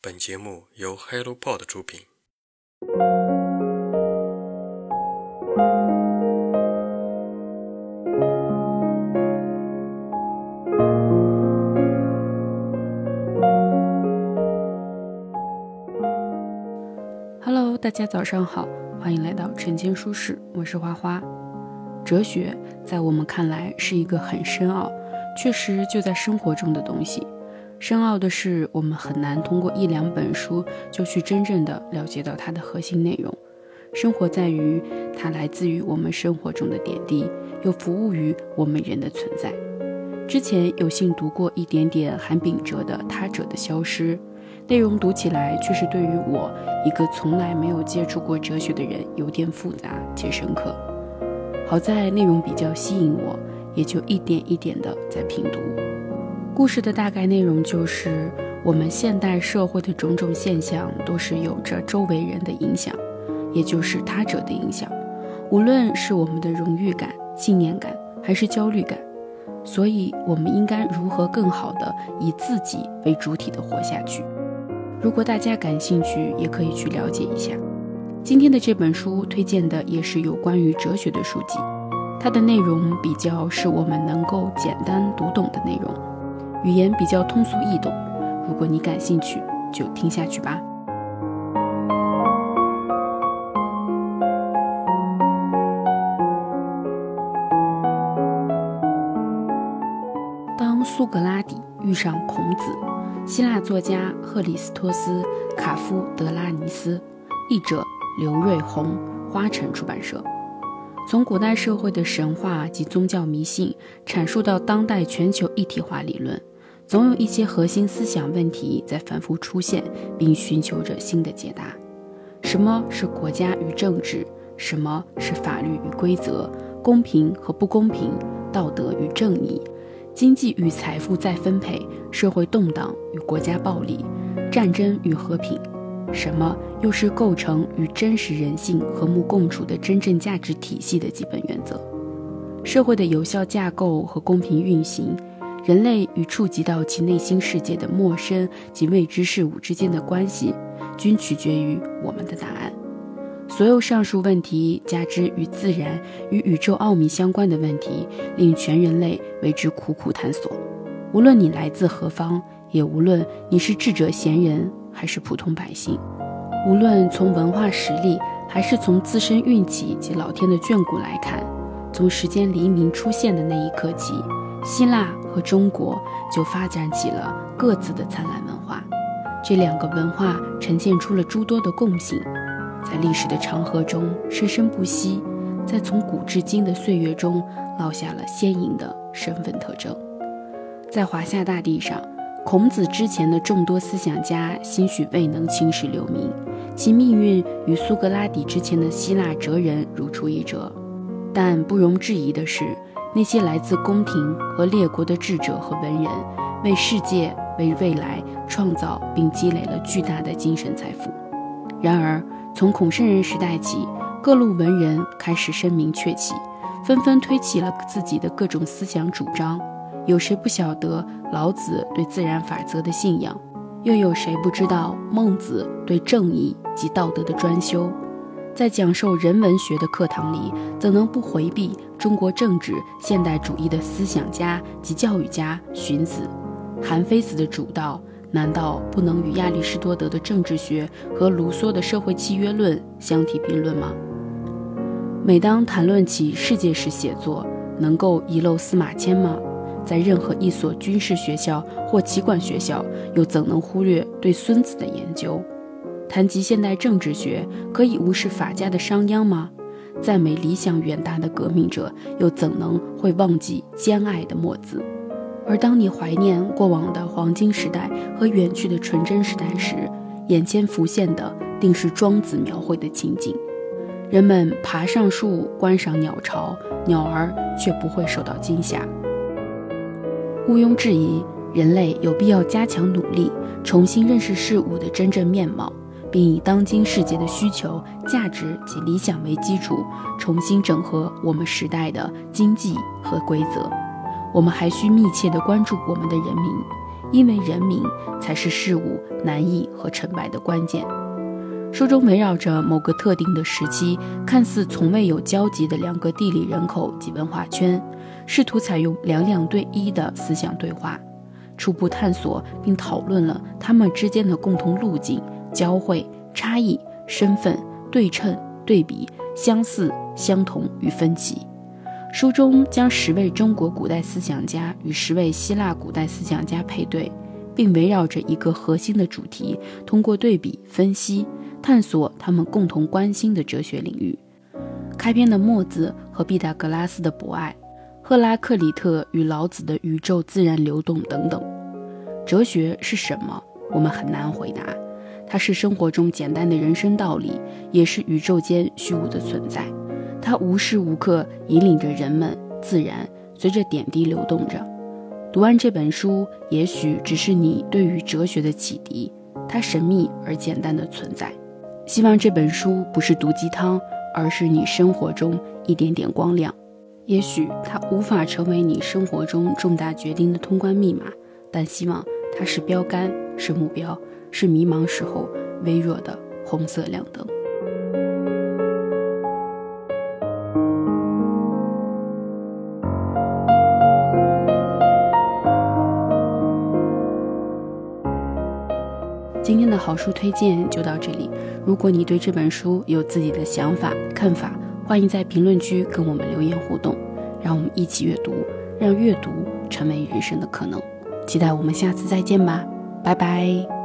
本节目由 HelloPod 出品。Hello，大家早上好，欢迎来到晨间书室，我是花花。哲学在我们看来是一个很深奥，确实就在生活中的东西。深奥的是，我们很难通过一两本书就去真正的了解到它的核心内容。生活在于它来自于我们生活中的点滴，又服务于我们人的存在。之前有幸读过一点点韩炳哲的《他者的消失》，内容读起来却是对于我一个从来没有接触过哲学的人有点复杂且深刻。好在内容比较吸引我，也就一点一点的在品读。故事的大概内容就是，我们现代社会的种种现象都是有着周围人的影响，也就是他者的影响。无论是我们的荣誉感、信念感，还是焦虑感，所以我们应该如何更好的以自己为主体的活下去？如果大家感兴趣，也可以去了解一下。今天的这本书推荐的也是有关于哲学的书籍，它的内容比较是我们能够简单读懂的内容。语言比较通俗易懂，如果你感兴趣，就听下去吧。当苏格拉底遇上孔子，希腊作家赫里斯托斯·卡夫德拉尼斯，译者刘瑞红，花城出版社。从古代社会的神话及宗教迷信阐述到当代全球一体化理论，总有一些核心思想问题在反复出现，并寻求着新的解答。什么是国家与政治？什么是法律与规则？公平和不公平？道德与正义？经济与财富再分配？社会动荡与国家暴力？战争与和平？什么又是构成与真实人性和睦共处的真正价值体系的基本原则？社会的有效架构和公平运行，人类与触及到其内心世界的陌生及未知事物之间的关系，均取决于我们的答案。所有上述问题，加之与自然、与宇宙奥秘相关的问题，令全人类为之苦苦探索。无论你来自何方，也无论你是智者贤人。还是普通百姓，无论从文化实力，还是从自身运气及老天的眷顾来看，从时间黎明出现的那一刻起，希腊和中国就发展起了各自的灿烂文化。这两个文化呈现出了诸多的共性，在历史的长河中生生不息，在从古至今的岁月中烙下了鲜颖的身份特征，在华夏大地上。孔子之前的众多思想家，兴许未能青史留名，其命运与苏格拉底之前的希腊哲人如出一辙。但不容置疑的是，那些来自宫廷和列国的智者和文人，为世界、为未来创造并积累了巨大的精神财富。然而，从孔圣人时代起，各路文人开始声名鹊起，纷纷推起了自己的各种思想主张。有谁不晓得老子对自然法则的信仰？又有谁不知道孟子对正义及道德的专修？在讲授人文学的课堂里，怎能不回避中国政治现代主义的思想家及教育家荀子、韩非子的主道？难道不能与亚里士多德的政治学和卢梭的社会契约论相提并论吗？每当谈论起世界史写作，能够遗漏司马迁吗？在任何一所军事学校或棋馆学校，又怎能忽略对孙子的研究？谈及现代政治学，可以无视法家的商鞅吗？赞美理想远大的革命者，又怎能会忘记兼爱的墨子？而当你怀念过往的黄金时代和远去的纯真时代时，眼前浮现的定是庄子描绘的情景：人们爬上树观赏鸟巢，鸟儿却不会受到惊吓。毋庸置疑，人类有必要加强努力，重新认识事物的真正面貌，并以当今世界的需求、价值及理想为基础，重新整合我们时代的经济和规则。我们还需密切地关注我们的人民，因为人民才是事物难易和成败的关键。书中围绕着某个特定的时期，看似从未有交集的两个地理人口及文化圈，试图采用两两对一的思想对话，初步探索并讨论了他们之间的共同路径、交汇、差异、身份、对称、对比、相似、相同与分歧。书中将十位中国古代思想家与十位希腊古代思想家配对，并围绕着一个核心的主题，通过对比分析。探索他们共同关心的哲学领域。开篇的墨子和毕达哥拉斯的博爱，赫拉克利特与老子的宇宙自然流动等等。哲学是什么？我们很难回答。它是生活中简单的人生道理，也是宇宙间虚无的存在。它无时无刻引领着人们，自然随着点滴流动着。读完这本书，也许只是你对于哲学的启迪。它神秘而简单的存在。希望这本书不是毒鸡汤，而是你生活中一点点光亮。也许它无法成为你生活中重大决定的通关密码，但希望它是标杆，是目标，是迷茫时候微弱的红色亮灯。今天的好书推荐就到这里。如果你对这本书有自己的想法、看法，欢迎在评论区跟我们留言互动，让我们一起阅读，让阅读成为人生的可能。期待我们下次再见吧，拜拜。